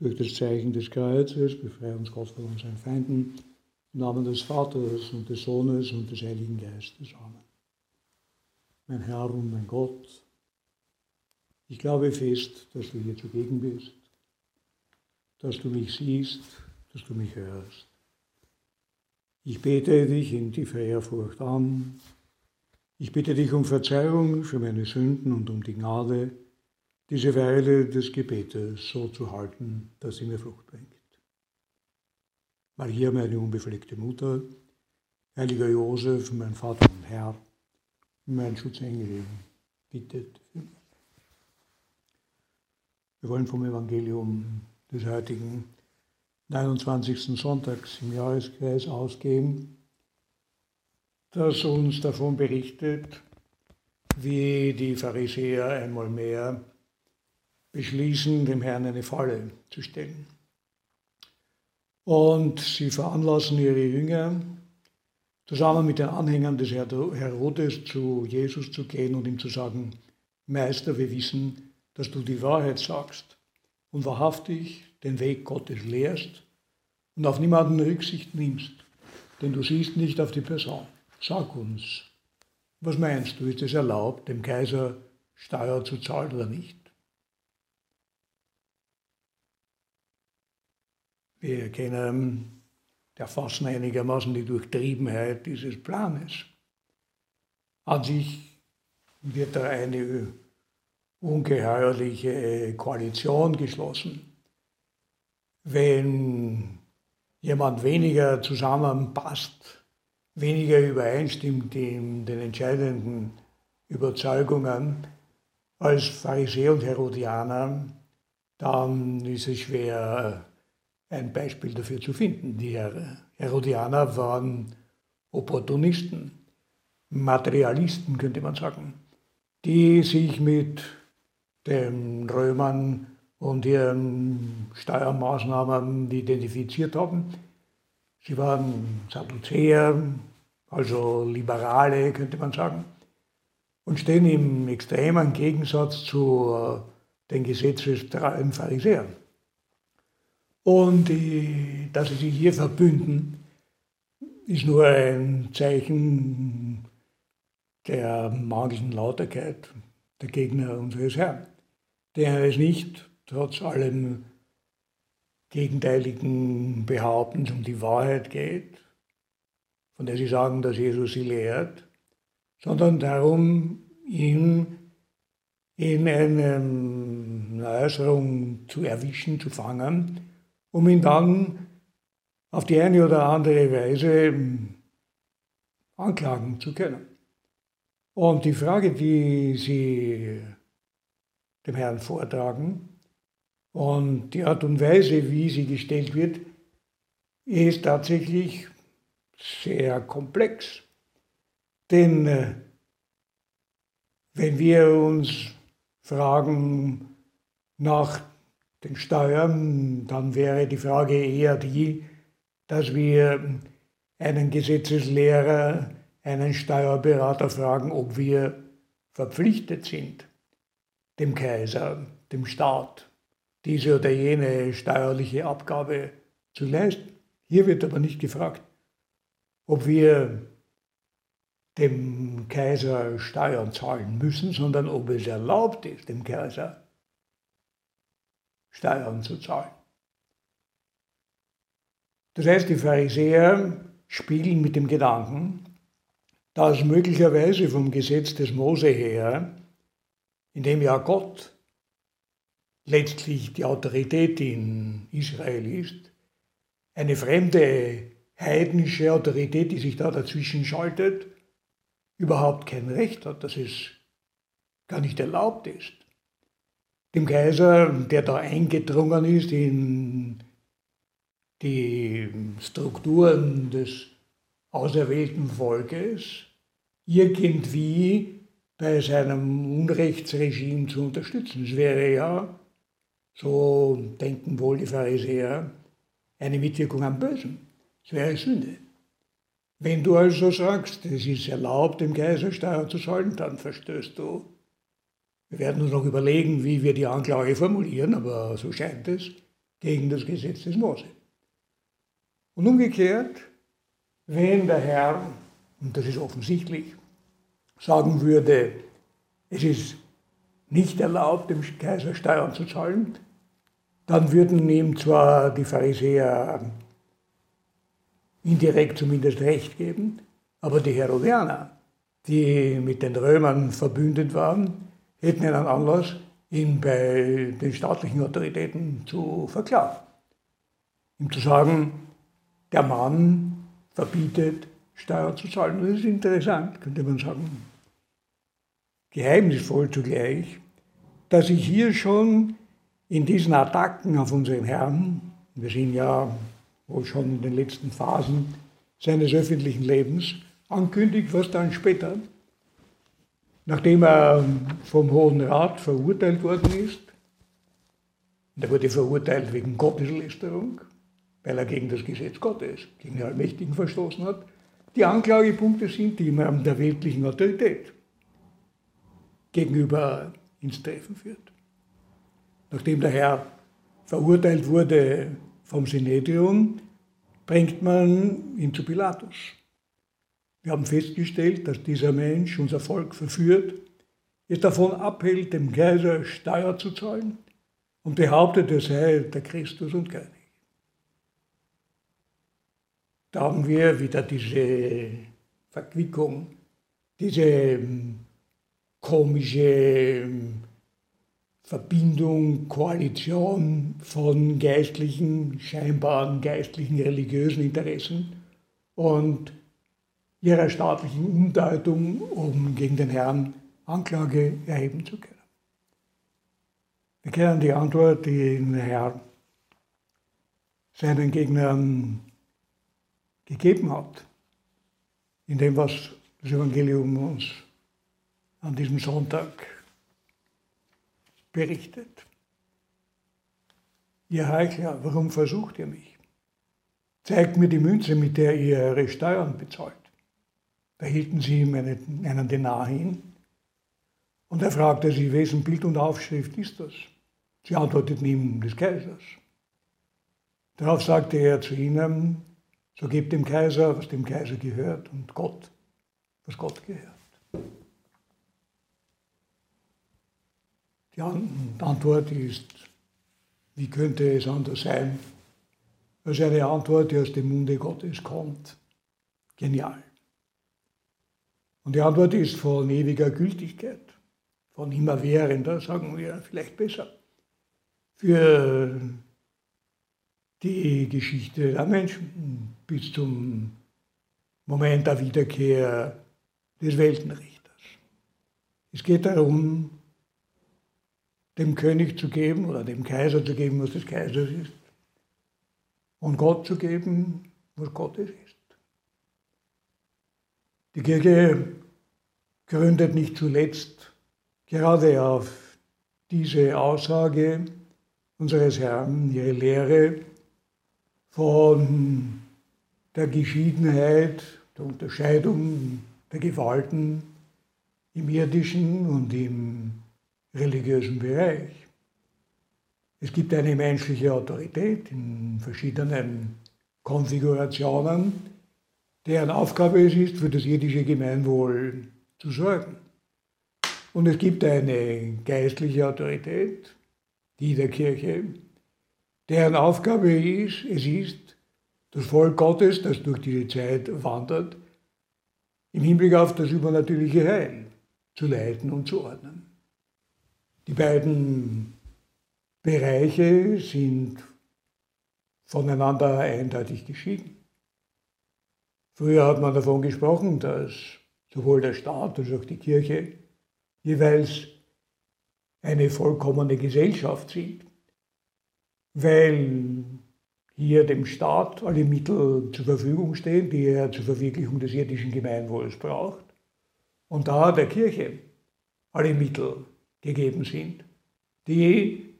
durch das Zeichen des Kreuzes, befreie uns Gott von unseren Feinden. Im Namen des Vaters und des Sohnes und des Heiligen Geistes. Amen. Mein Herr und mein Gott, ich glaube fest, dass du hier zugegen bist, dass du mich siehst, dass du mich hörst. Ich bete dich in tiefer Ehrfurcht an. Ich bitte dich um Verzeihung für meine Sünden und um die Gnade, diese Weile des Gebetes so zu halten, dass sie mir Frucht bringt. Maria, meine unbefleckte Mutter, heiliger Josef, mein Vater und Herr, mein Schutzengel, bittet für mich. Wir wollen vom Evangelium des heutigen 29. Sonntags im Jahreskreis ausgehen, das uns davon berichtet, wie die Pharisäer einmal mehr beschließen, dem Herrn eine Falle zu stellen. Und sie veranlassen ihre Jünger, zusammen mit den Anhängern des Herodes zu Jesus zu gehen und ihm zu sagen, Meister, wir wissen, dass du die Wahrheit sagst und wahrhaftig den Weg Gottes lehrst und auf niemanden Rücksicht nimmst, denn du siehst nicht auf die Person. Sag uns, was meinst du, ist es erlaubt, dem Kaiser Steuer zu zahlen oder nicht? Wir kennen erfassen einigermaßen die Durchtriebenheit dieses Planes. An sich wird da eine ungeheuerliche Koalition geschlossen. Wenn jemand weniger zusammenpasst, weniger übereinstimmt in den entscheidenden Überzeugungen als Pharisäer und Herodianer, dann ist es schwer, ein Beispiel dafür zu finden. Die Herodianer waren Opportunisten, Materialisten könnte man sagen, die sich mit den Römern und ihren Steuermaßnahmen identifiziert haben. Sie waren Sadduzäer, also Liberale könnte man sagen, und stehen im extremen Gegensatz zu den gesetzestreuen Pharisäern. Und die, dass sie sich hier verbünden, ist nur ein Zeichen der magischen Lauterkeit der Gegner unseres Herrn, der es nicht, trotz allem gegenteiligen Behauptens, um die Wahrheit geht, von der sie sagen, dass Jesus sie lehrt, sondern darum, ihn in einer Äußerung zu erwischen, zu fangen, um ihn dann auf die eine oder andere Weise hm, anklagen zu können. Und die Frage, die Sie dem Herrn vortragen und die Art und Weise, wie sie gestellt wird, ist tatsächlich sehr komplex. Denn äh, wenn wir uns fragen nach den Steuern, dann wäre die Frage eher die, dass wir einen Gesetzeslehrer, einen Steuerberater fragen, ob wir verpflichtet sind, dem Kaiser, dem Staat, diese oder jene steuerliche Abgabe zu leisten. Hier wird aber nicht gefragt, ob wir dem Kaiser Steuern zahlen müssen, sondern ob es erlaubt ist, dem Kaiser Steuern zu zahlen. Das heißt, die Pharisäer spielen mit dem Gedanken, dass möglicherweise vom Gesetz des Mose her, in dem ja Gott letztlich die Autorität in Israel ist, eine fremde heidnische Autorität, die sich da dazwischen schaltet, überhaupt kein Recht hat, dass es gar nicht erlaubt ist dem Kaiser, der da eingedrungen ist in die Strukturen des auserwählten Volkes, irgendwie bei seinem Unrechtsregime zu unterstützen. Es wäre ja, so denken wohl die Pharisäer, eine Mitwirkung am Bösen. Es wäre Sünde. Wenn du also sagst, es ist erlaubt, dem Kaiser Steuer zu zahlen, dann verstößt du wir werden uns noch überlegen, wie wir die Anklage formulieren, aber so scheint es. gegen das Gesetz des Mose. Und umgekehrt, wenn der Herr, und das ist offensichtlich, sagen würde, es ist nicht erlaubt, dem Kaiser Steuern zu zahlen, dann würden ihm zwar die Pharisäer indirekt zumindest recht geben, aber die Herodianer, die mit den Römern verbündet waren, hätten einen Anlass, ihn bei den staatlichen Autoritäten zu verklagen. Ihm zu sagen, der Mann verbietet, Steuern zu zahlen. Das ist interessant, könnte man sagen. Geheimnisvoll zugleich, dass sich hier schon in diesen Attacken auf unseren Herrn, wir sind ja wohl schon in den letzten Phasen seines öffentlichen Lebens, ankündigt, was dann später, nachdem er vom Hohen Rat verurteilt worden ist, und er wurde verurteilt wegen Gotteslästerung, weil er gegen das Gesetz Gottes, gegen den Allmächtigen verstoßen hat, die Anklagepunkte sind, die man der weltlichen Autorität gegenüber ins Treffen führt. Nachdem der Herr verurteilt wurde vom Synedrium, bringt man ihn zu Pilatus. Wir haben festgestellt, dass dieser Mensch unser Volk verführt, es davon abhält, dem Kaiser Steuer zu zahlen und behauptet, er sei der Christus und König. Da haben wir wieder diese Verquickung, diese ähm, komische ähm, Verbindung, Koalition von geistlichen, scheinbaren geistlichen, religiösen Interessen und ihrer staatlichen Umdeutung, um gegen den Herrn Anklage erheben zu können. Wir kennen die Antwort, die der Herr seinen Gegnern gegeben hat, in dem, was das Evangelium uns an diesem Sonntag berichtet. Ihr Heuchler, warum versucht ihr mich? Zeigt mir die Münze, mit der ihr eure Steuern bezahlt. Da hielten sie ihm einen, einen Denar hin und er fragte sie, wessen Bild und Aufschrift ist das? Sie antworteten ihm des Kaisers. Darauf sagte er zu ihnen, so gebt dem Kaiser, was dem Kaiser gehört und Gott, was Gott gehört. Die Antwort ist, wie könnte es anders sein, als eine Antwort, die aus dem Munde Gottes kommt. Genial. Und die Antwort ist von ewiger Gültigkeit, von immerwährender, sagen wir vielleicht besser, für die Geschichte der Menschen bis zum Moment der Wiederkehr des Weltenrichters. Es geht darum, dem König zu geben oder dem Kaiser zu geben, was des Kaisers ist. Und Gott zu geben, was Gottes ist. Die Kirche gründet nicht zuletzt gerade auf diese Aussage unseres Herrn, ihre Lehre von der Geschiedenheit, der Unterscheidung der Gewalten im irdischen und im religiösen Bereich. Es gibt eine menschliche Autorität in verschiedenen Konfigurationen, deren Aufgabe es ist, für das irdische Gemeinwohl zu sorgen. Und es gibt eine geistliche Autorität, die der Kirche, deren Aufgabe ist, es ist, das Volk Gottes, das durch diese Zeit wandert, im Hinblick auf das übernatürliche Heil zu leiten und zu ordnen. Die beiden Bereiche sind voneinander eindeutig geschieden. Früher hat man davon gesprochen, dass sowohl der Staat als auch die Kirche jeweils eine vollkommene Gesellschaft sind, weil hier dem Staat alle Mittel zur Verfügung stehen, die er zur Verwirklichung des irdischen Gemeinwohls braucht, und da der Kirche alle Mittel gegeben sind, die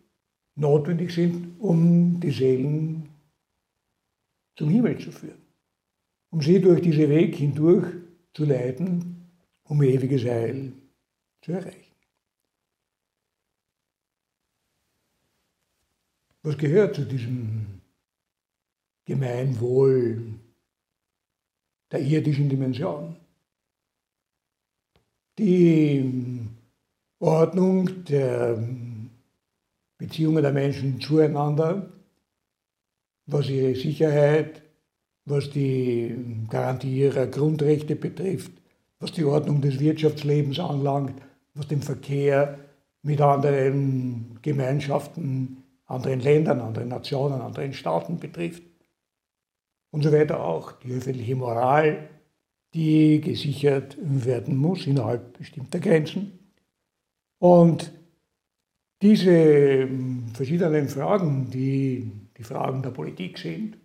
notwendig sind, um die Seelen zum Himmel zu führen, um sie durch diesen Weg hindurch zu leiten, um ewiges Heil zu erreichen. Was gehört zu diesem Gemeinwohl der irdischen Dimension? Die Ordnung der Beziehungen der Menschen zueinander, was ihre Sicherheit, was die Garantie ihrer Grundrechte betrifft, was die Ordnung des Wirtschaftslebens anlangt, was den Verkehr mit anderen Gemeinschaften, anderen Ländern, anderen Nationen, anderen Staaten betrifft und so weiter auch. Die öffentliche Moral, die gesichert werden muss innerhalb bestimmter Grenzen. Und diese verschiedenen Fragen, die die Fragen der Politik sind,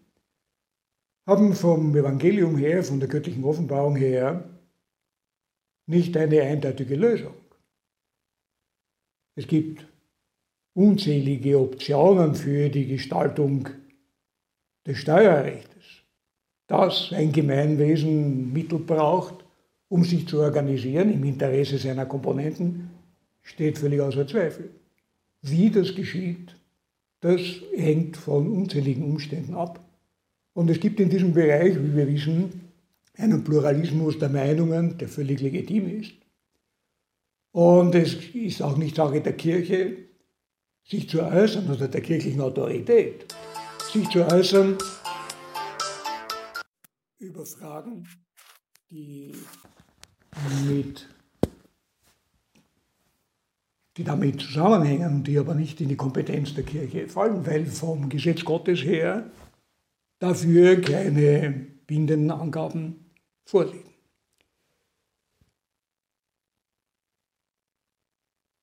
haben vom Evangelium her, von der göttlichen Offenbarung her, nicht eine eindeutige Lösung. Es gibt unzählige Optionen für die Gestaltung des Steuerrechts, das ein Gemeinwesen Mittel braucht, um sich zu organisieren im Interesse seiner Komponenten, steht völlig außer Zweifel. Wie das geschieht, das hängt von unzähligen Umständen ab. Und es gibt in diesem Bereich, wie wir wissen, einen Pluralismus der Meinungen, der völlig legitim ist. Und es ist auch nicht Sache der Kirche, sich zu äußern oder der kirchlichen Autorität, sich zu äußern über Fragen, die mit die damit zusammenhängen, die aber nicht in die Kompetenz der Kirche fallen, weil vom Gesetz Gottes her dafür keine bindenden Angaben vorliegen.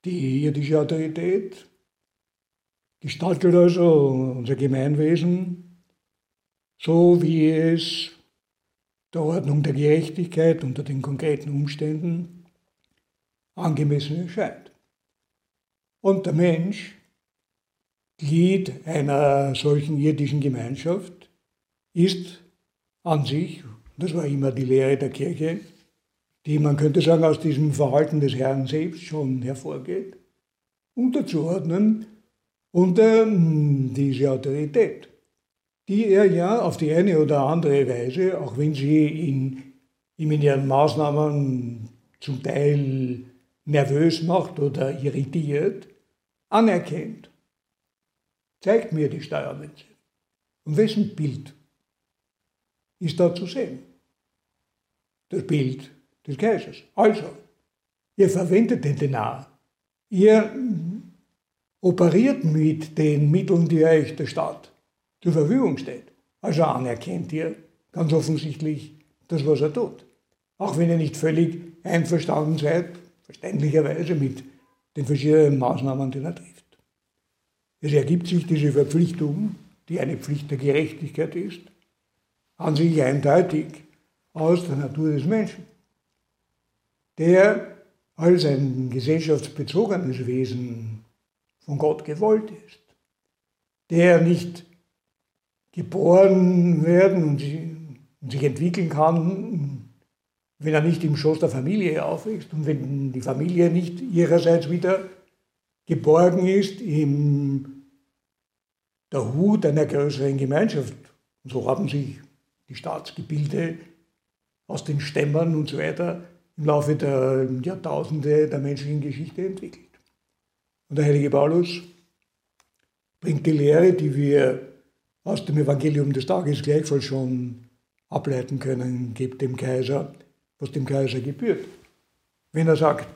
Die irdische Autorität gestaltet also unser Gemeinwesen so, wie es der Ordnung der Gerechtigkeit unter den konkreten Umständen angemessen erscheint. Und der Mensch, Glied einer solchen irdischen Gemeinschaft, ist an sich, das war immer die Lehre der Kirche, die man könnte sagen aus diesem Verhalten des Herrn selbst schon hervorgeht, unterzuordnen unter hm, diese Autorität, die er ja auf die eine oder andere Weise, auch wenn sie ihn, ihm in ihren Maßnahmen zum Teil nervös macht oder irritiert, anerkennt. Zeigt mir die Steuermünze. Und wessen Bild ist da zu sehen? Das Bild des Kaisers. Also, ihr verwendet den Denar. Ihr operiert mit den Mitteln, die euch der Staat zur Verfügung steht. Also anerkennt ihr ganz offensichtlich das, was er tut. Auch wenn ihr nicht völlig einverstanden seid, verständlicherweise mit den verschiedenen Maßnahmen, die er trifft. Es ergibt sich diese Verpflichtung, die eine Pflicht der Gerechtigkeit ist, an sich eindeutig aus der Natur des Menschen der als ein gesellschaftsbezogenes Wesen von Gott gewollt ist, der nicht geboren werden und sich entwickeln kann, wenn er nicht im Schoß der Familie aufwächst und wenn die Familie nicht ihrerseits wieder geborgen ist in der Hut einer größeren Gemeinschaft. Und so haben sich die Staatsgebilde aus den Stämmern und so weiter im Laufe der Jahrtausende der menschlichen Geschichte entwickelt. Und der heilige Paulus bringt die Lehre, die wir aus dem Evangelium des Tages gleichfalls schon ableiten können, gebt dem Kaiser, was dem Kaiser gebührt. Wenn er sagt,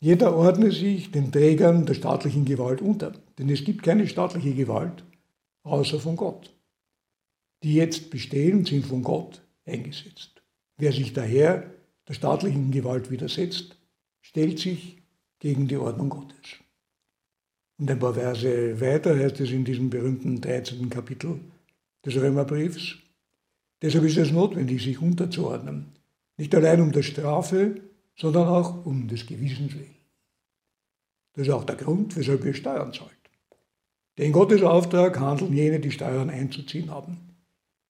jeder ordne sich den Trägern der staatlichen Gewalt unter, denn es gibt keine staatliche Gewalt außer von Gott. Die jetzt bestehen, sind von Gott eingesetzt. Wer sich daher der staatlichen Gewalt widersetzt, stellt sich gegen die Ordnung Gottes. Und ein paar Verse weiter heißt es in diesem berühmten 13. Kapitel des Römerbriefs, deshalb ist es notwendig, sich unterzuordnen, nicht allein um der Strafe, sondern auch um des Gewissens willen. Das ist auch der Grund, weshalb ihr Steuern zahlt. Denn Gottes Auftrag handeln jene, die Steuern einzuziehen haben.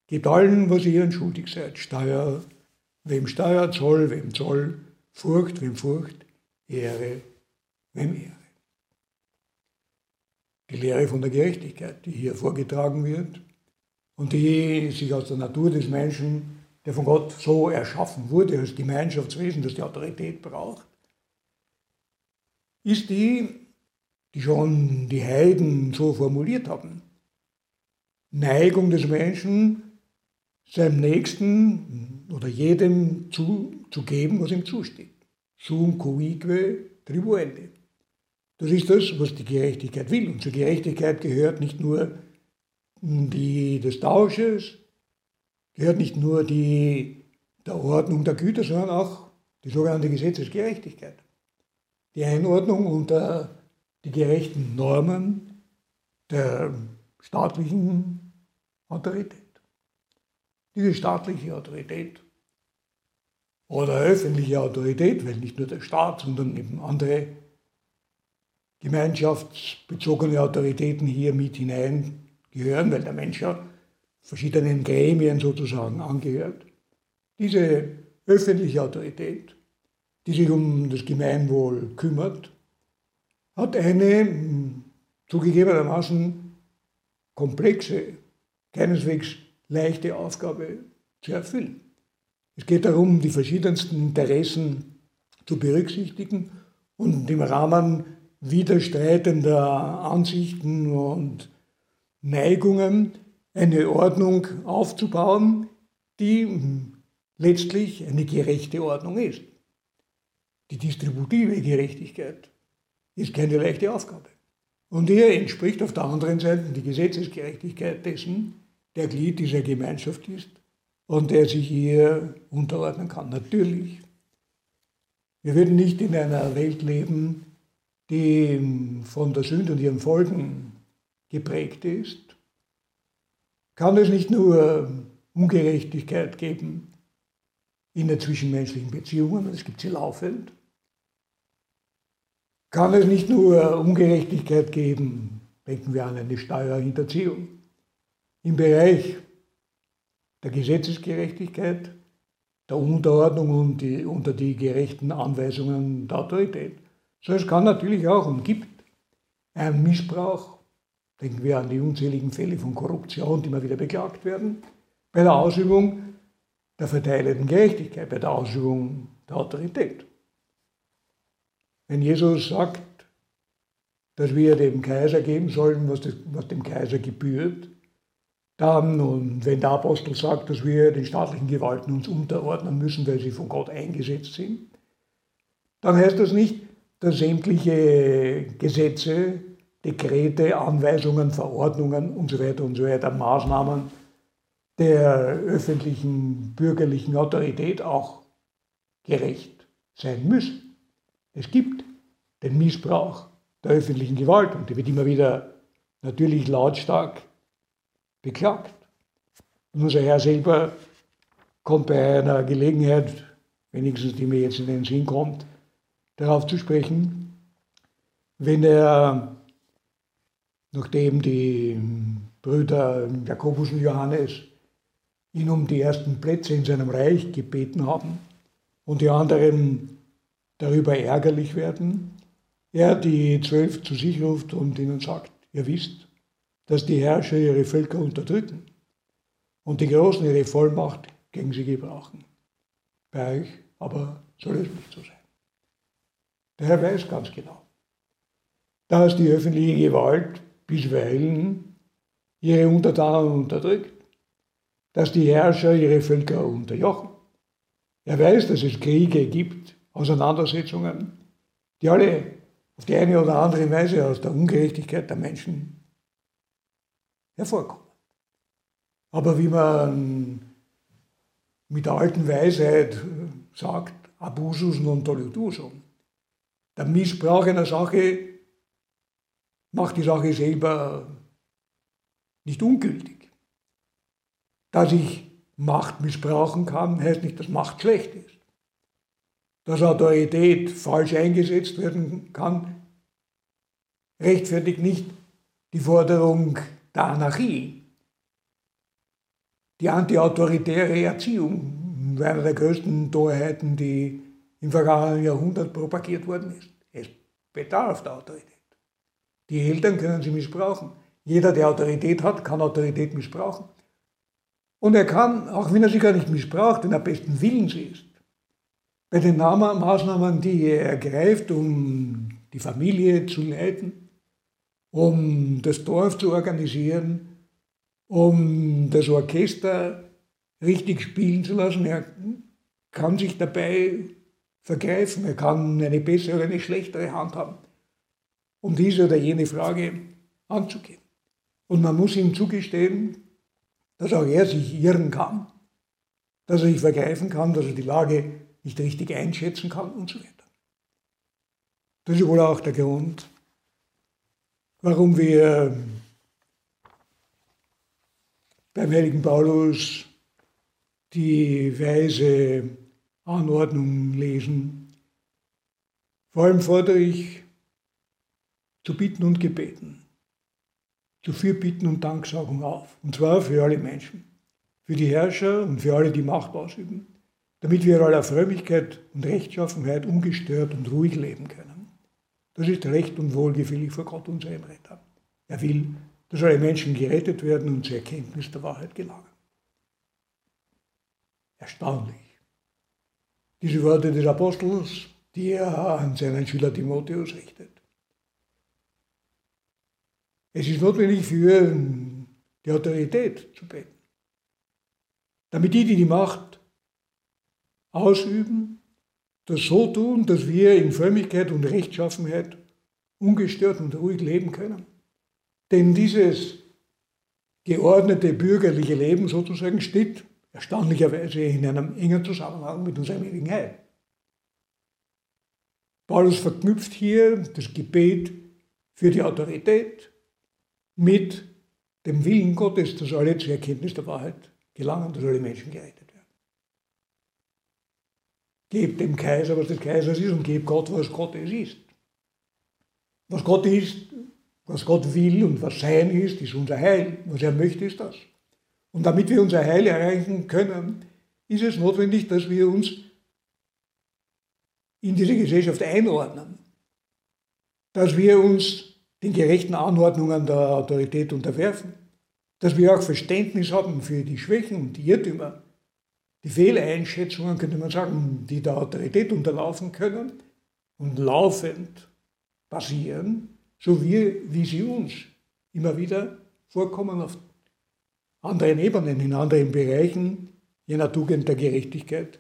Gebt allen, was ihr schuldig seid, Steuer, Wem Steuer, Zoll, wem Zoll, Furcht, wem Furcht, Ehre, wem Ehre. die Lehre von der Gerechtigkeit, die hier vorgetragen wird und die sich aus der Natur des Menschen, der von Gott so erschaffen wurde als Gemeinschaftswesen, das die Autorität braucht, ist die, die schon die Heiden so formuliert haben. Neigung des Menschen, seinem Nächsten oder jedem zu, zu geben, was ihm zusteht. Sum cuique tribuende. Das ist das, was die Gerechtigkeit will. Und zur Gerechtigkeit gehört nicht nur die des Tausches, gehört nicht nur die der Ordnung der Güter, sondern auch die sogenannte Gesetzesgerechtigkeit. Die Einordnung unter die gerechten Normen der staatlichen Autorität. Diese staatliche Autorität oder öffentliche Autorität, weil nicht nur der Staat, sondern eben andere gemeinschaftsbezogene Autoritäten hier mit hineingehören, weil der Mensch ja verschiedenen Gremien sozusagen angehört. Diese öffentliche Autorität, die sich um das Gemeinwohl kümmert, hat eine hm, zugegebenermaßen komplexe, keineswegs leichte Aufgabe zu erfüllen. Es geht darum, die verschiedensten Interessen zu berücksichtigen und im Rahmen widerstreitender Ansichten und Neigungen eine Ordnung aufzubauen, die letztlich eine gerechte Ordnung ist. Die distributive Gerechtigkeit ist keine leichte Aufgabe. Und hier entspricht auf der anderen Seite die Gesetzesgerechtigkeit dessen, der Glied dieser Gemeinschaft ist und der sich ihr unterordnen kann. Natürlich, wir würden nicht in einer Welt leben, die von der Sünde und ihren Folgen geprägt ist, kann es nicht nur Ungerechtigkeit geben in den zwischenmenschlichen Beziehungen, es gibt sie laufend, kann es nicht nur Ungerechtigkeit geben, denken wir an eine Steuerhinterziehung, im Bereich der Gesetzesgerechtigkeit, der Unterordnung und die, unter die gerechten Anweisungen der Autorität. So es kann natürlich auch und gibt einen Missbrauch, denken wir an die unzähligen Fälle von Korruption, die immer wieder beklagt werden, bei der Ausübung der verteilenden Gerechtigkeit, bei der Ausübung der Autorität. Wenn Jesus sagt, dass wir dem Kaiser geben sollen, was dem Kaiser gebührt, dann, und wenn der Apostel sagt, dass wir den staatlichen Gewalten uns unterordnen müssen, weil sie von Gott eingesetzt sind, dann heißt das nicht, dass sämtliche Gesetze, Dekrete, Anweisungen, Verordnungen und so weiter und so weiter, Maßnahmen der öffentlichen bürgerlichen Autorität auch gerecht sein müssen. Es gibt den Missbrauch der öffentlichen Gewalt und der wird immer wieder natürlich lautstark beklagt. Und unser Herr selber kommt bei einer Gelegenheit, wenigstens die mir jetzt in den Sinn kommt, darauf zu sprechen, wenn er, nachdem die Brüder Jakobus und Johannes ihn um die ersten Plätze in seinem Reich gebeten haben und die anderen darüber ärgerlich werden, er die Zwölf zu sich ruft und ihnen sagt, ihr wisst, dass die Herrscher ihre Völker unterdrücken und die Großen ihre Vollmacht gegen sie gebrauchen. Bei euch aber soll es nicht so sein. Der Herr weiß ganz genau, dass die öffentliche Gewalt bisweilen ihre Untertanen unterdrückt, dass die Herrscher ihre Völker unterjochen. Er weiß, dass es Kriege gibt, Auseinandersetzungen, die alle auf die eine oder andere Weise aus der Ungerechtigkeit der Menschen hervorkommen. Aber wie man mit der alten Weisheit sagt, abusus non tollutusum, der Missbrauch einer Sache macht die Sache selber nicht ungültig. Dass ich Macht missbrauchen kann, heißt nicht, dass Macht schlecht ist. Dass Autorität falsch eingesetzt werden kann, rechtfertigt nicht die Forderung der Anarchie. Die antiautoritäre Erziehung eine der größten Torheiten, die im vergangenen Jahrhundert propagiert worden ist. Es bedarf der Autorität. Die Eltern können sie missbrauchen. Jeder, der Autorität hat, kann Autorität missbrauchen. Und er kann, auch wenn er sie gar nicht missbraucht, wenn er besten Willens ist, bei den Maßnahmen, die er ergreift, um die Familie zu leiten, um das Dorf zu organisieren, um das Orchester richtig spielen zu lassen. Er kann sich dabei vergreifen, er kann eine bessere oder eine schlechtere Hand haben, um diese oder jene Frage anzugehen. Und man muss ihm zugestehen, dass auch er sich irren kann, dass er sich vergreifen kann, dass er die Lage nicht richtig einschätzen kann und so weiter. Das ist wohl auch der Grund, warum wir beim heiligen Paulus die weise Anordnung lesen. Vor allem fordere ich zu bitten und gebeten, zu Fürbitten und Danksagung auf. Und zwar für alle Menschen, für die Herrscher und für alle, die Macht ausüben, damit wir in aller Frömmigkeit und Rechtschaffenheit ungestört und ruhig leben können. Das ist recht und wohlgefällig vor Gott, unserem Retter. Er will, dass alle Menschen gerettet werden und zur Erkenntnis der Wahrheit gelangen. Erstaunlich. Diese Worte des Apostels, die er an seinen Schüler Timotheus richtet. Es ist notwendig für die Autorität zu beten. Damit die, die die Macht ausüben, das so tun, dass wir in Frömmigkeit und Rechtschaffenheit ungestört und ruhig leben können. Denn dieses geordnete bürgerliche Leben sozusagen steht erstaunlicherweise in einem engen Zusammenhang mit unserem ewigen Heil. Paulus verknüpft hier das Gebet für die Autorität mit dem Willen Gottes, dass alle zur Erkenntnis der Wahrheit gelangen, dass alle Menschen gerettet. Gebt dem Kaiser, was des Kaisers ist, und gebt Gott, was Gottes ist. Was Gott ist, was Gott will und was sein ist, ist unser Heil. Was er möchte, ist das. Und damit wir unser Heil erreichen können, ist es notwendig, dass wir uns in diese Gesellschaft einordnen. Dass wir uns den gerechten Anordnungen der Autorität unterwerfen, dass wir auch Verständnis haben für die Schwächen und die Irrtümer, die Fehleinschätzungen, könnte man sagen, die der Autorität unterlaufen können und laufend passieren, so wie, wie sie uns immer wieder vorkommen auf anderen Ebenen, in anderen Bereichen jener Tugend der Gerechtigkeit,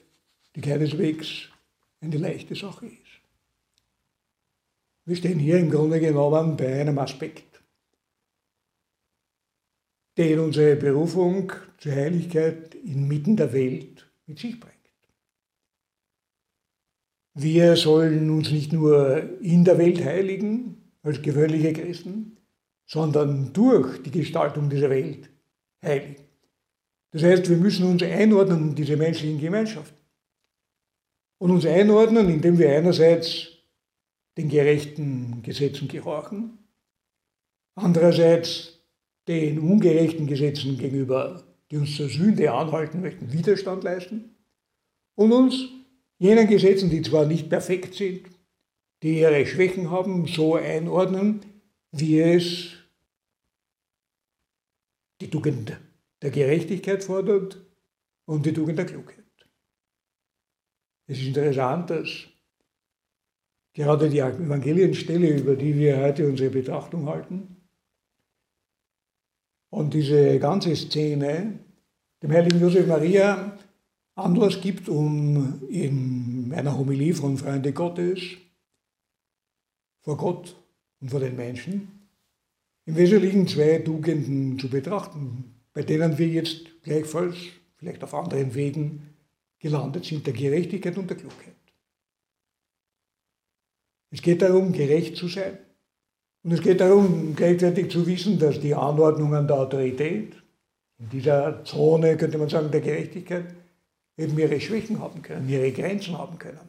die keineswegs eine leichte Sache ist. Wir stehen hier im Grunde genommen bei einem Aspekt, den unsere Berufung zur Heiligkeit inmitten der Welt mit sich bringt. Wir sollen uns nicht nur in der Welt heiligen als gewöhnliche Christen, sondern durch die Gestaltung dieser Welt heiligen. Das heißt, wir müssen uns einordnen in diese menschlichen Gemeinschaften. Und uns einordnen, indem wir einerseits den gerechten Gesetzen gehorchen, andererseits den ungerechten Gesetzen gegenüber, die uns zur Sünde anhalten möchten, Widerstand leisten und uns jenen Gesetzen, die zwar nicht perfekt sind, die ihre Schwächen haben, so einordnen, wie es die Tugend der Gerechtigkeit fordert und die Tugend der Klugheit. Es ist interessant, dass gerade die Evangelienstelle, über die wir heute unsere Betrachtung halten, und diese ganze Szene dem heiligen Josef Maria Anlass gibt, um in meiner Homilie von Freunde Gottes vor Gott und vor den Menschen im Wesentlichen zwei Tugenden zu betrachten, bei denen wir jetzt gleichfalls, vielleicht auf anderen Wegen, gelandet sind, der Gerechtigkeit und der Klugheit. Es geht darum, gerecht zu sein. Und es geht darum, gleichzeitig zu wissen, dass die Anordnungen der Autorität in dieser Zone, könnte man sagen, der Gerechtigkeit, eben ihre Schwächen haben können, ihre Grenzen haben können.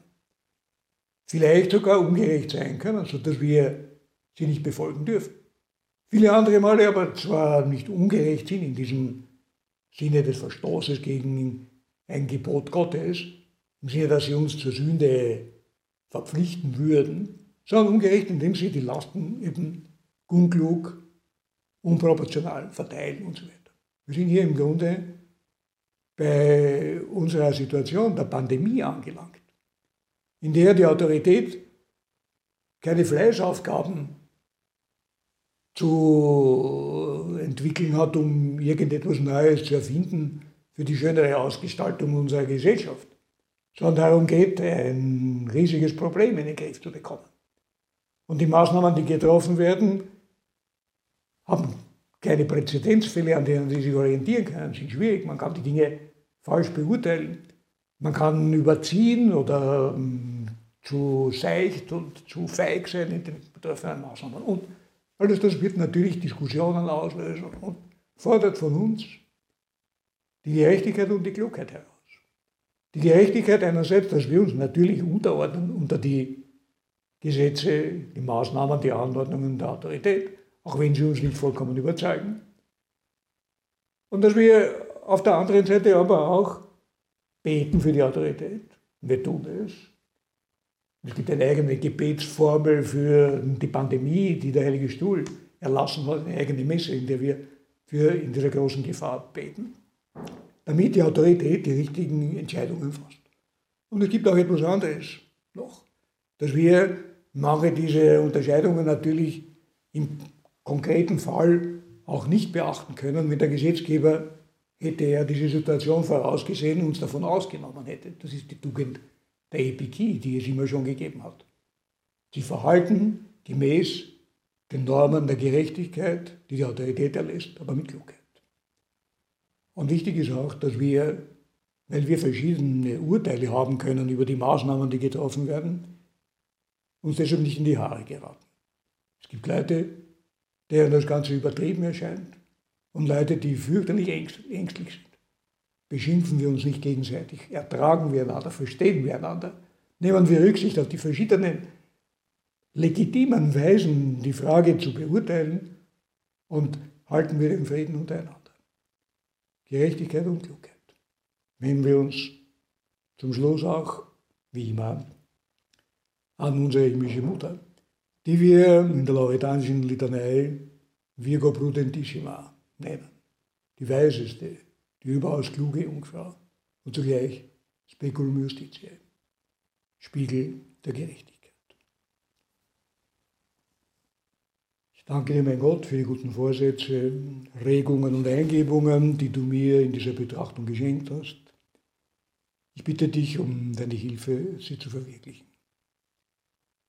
Vielleicht sogar ungerecht sein können, sodass wir sie nicht befolgen dürfen. Viele andere Male aber zwar nicht ungerecht sind in diesem Sinne des Verstoßes gegen ein Gebot Gottes, im Sinne, dass sie uns zur Sünde verpflichten würden, sondern ungerecht, indem sie die Lasten eben unklug, unproportional verteilen und so weiter. Wir sind hier im Grunde bei unserer Situation der Pandemie angelangt, in der die Autorität keine Fleißaufgaben zu entwickeln hat, um irgendetwas Neues zu erfinden für die schönere Ausgestaltung unserer Gesellschaft, sondern darum geht, ein riesiges Problem in den Griff zu bekommen. Und die Maßnahmen, die getroffen werden, haben keine Präzedenzfälle, an denen sie sich orientieren können, sind schwierig. Man kann die Dinge falsch beurteilen. Man kann überziehen oder um, zu seicht und zu feig sein in den betreffenden Maßnahmen. Und alles das wird natürlich Diskussionen auslösen und fordert von uns die Gerechtigkeit und die Klugheit heraus. Die Gerechtigkeit einerseits, dass wir uns natürlich unterordnen unter die Gesetze, die Maßnahmen, die Anordnungen der Autorität, auch wenn sie uns nicht vollkommen überzeugen. Und dass wir auf der anderen Seite aber auch beten für die Autorität. Wir tun es. Es gibt eine eigene Gebetsformel für die Pandemie, die der Heilige Stuhl erlassen hat, eine eigene Messe, in der wir für in dieser großen Gefahr beten, damit die Autorität die richtigen Entscheidungen fasst. Und es gibt auch etwas anderes noch, dass wir manche diese Unterscheidungen natürlich im konkreten Fall auch nicht beachten können, wenn der Gesetzgeber hätte er diese Situation vorausgesehen und uns davon ausgenommen hätte. Das ist die Tugend der Epikie, die es immer schon gegeben hat. Sie verhalten gemäß den Normen der Gerechtigkeit, die die Autorität erlässt, aber mit Klugheit. Und wichtig ist auch, dass wir, weil wir verschiedene Urteile haben können über die Maßnahmen, die getroffen werden, uns deshalb nicht in die Haare geraten. Es gibt Leute, deren das Ganze übertrieben erscheint und Leute, die fürchterlich ängstlich sind. Beschimpfen wir uns nicht gegenseitig, ertragen wir einander, verstehen wir einander, nehmen wir Rücksicht auf die verschiedenen legitimen Weisen, die Frage zu beurteilen und halten wir den Frieden untereinander. Gerechtigkeit und Klugheit. Wenn wir uns zum Schluss auch, wie immer, an unsere himmlische Mutter, die wir in der lauretanischen Litanei Virgo Prudentissima nennen. Die weiseste, die überaus kluge Jungfrau und zugleich Speculum Justitiae, Spiegel der Gerechtigkeit. Ich danke dir, mein Gott, für die guten Vorsätze, Regungen und Eingebungen, die du mir in dieser Betrachtung geschenkt hast. Ich bitte dich um deine Hilfe, sie zu verwirklichen.